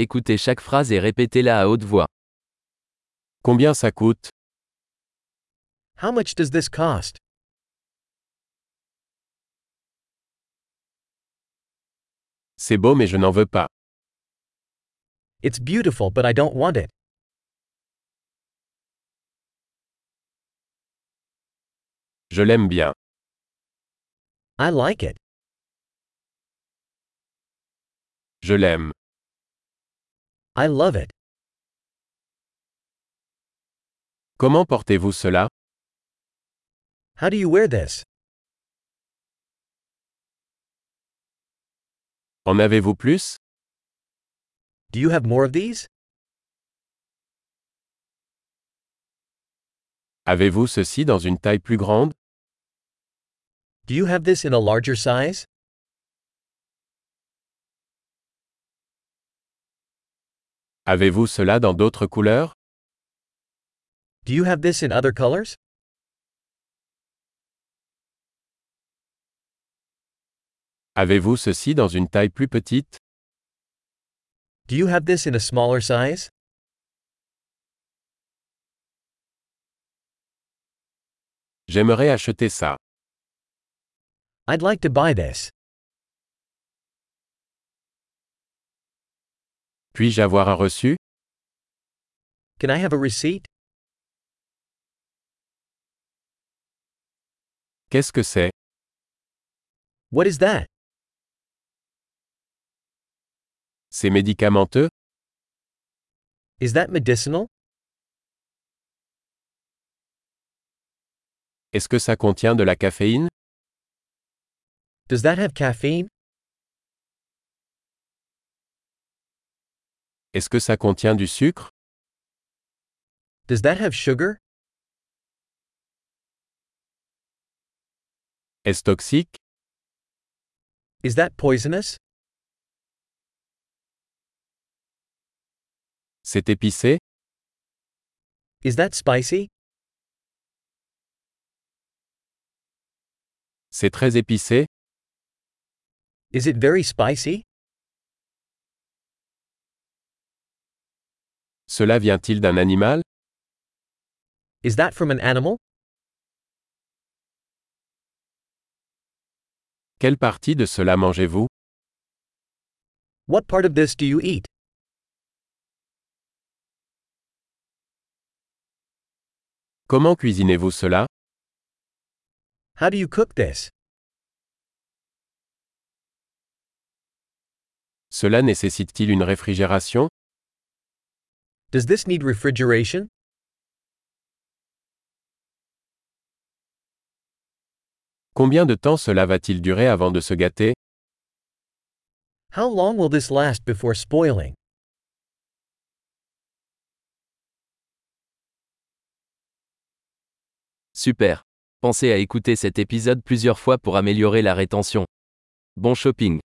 Écoutez chaque phrase et répétez-la à haute voix. Combien ça coûte? How much does this cost? C'est beau mais je n'en veux pas. It's beautiful but I don't want it. Je l'aime bien. I like it. Je l'aime. I love it. Comment portez-vous cela How do you wear this? En avez-vous plus Do you have more of these? Avez-vous ceci dans une taille plus grande Do you have this in a larger size? Avez-vous cela dans d'autres couleurs? Do you have this in other colors? Avez-vous ceci dans une taille plus petite? Do you have this in a smaller size? J'aimerais acheter ça. I'd like to buy this. Puis-je avoir un reçu? Can I have a receipt? Qu'est-ce que c'est? What is that? C'est médicamenteux? Is that medicinal? Est-ce que ça contient de la caféine? Does that have caffeine? Est-ce que ça contient du sucre? Does that have sugar? Est-ce toxique? Is that poisonous? C'est épicé? Is that spicy? C'est très épicé? Is it very spicy? Cela vient-il d'un animal? Is that from an animal? Quelle partie de cela mangez-vous? What part of this do you eat? Comment cuisinez-vous cela? How do you cook this? Cela nécessite-t-il une réfrigération? Does this need refrigeration? Combien de temps cela va-t-il durer avant de se gâter? How long will this last before spoiling? Super. Pensez à écouter cet épisode plusieurs fois pour améliorer la rétention. Bon shopping.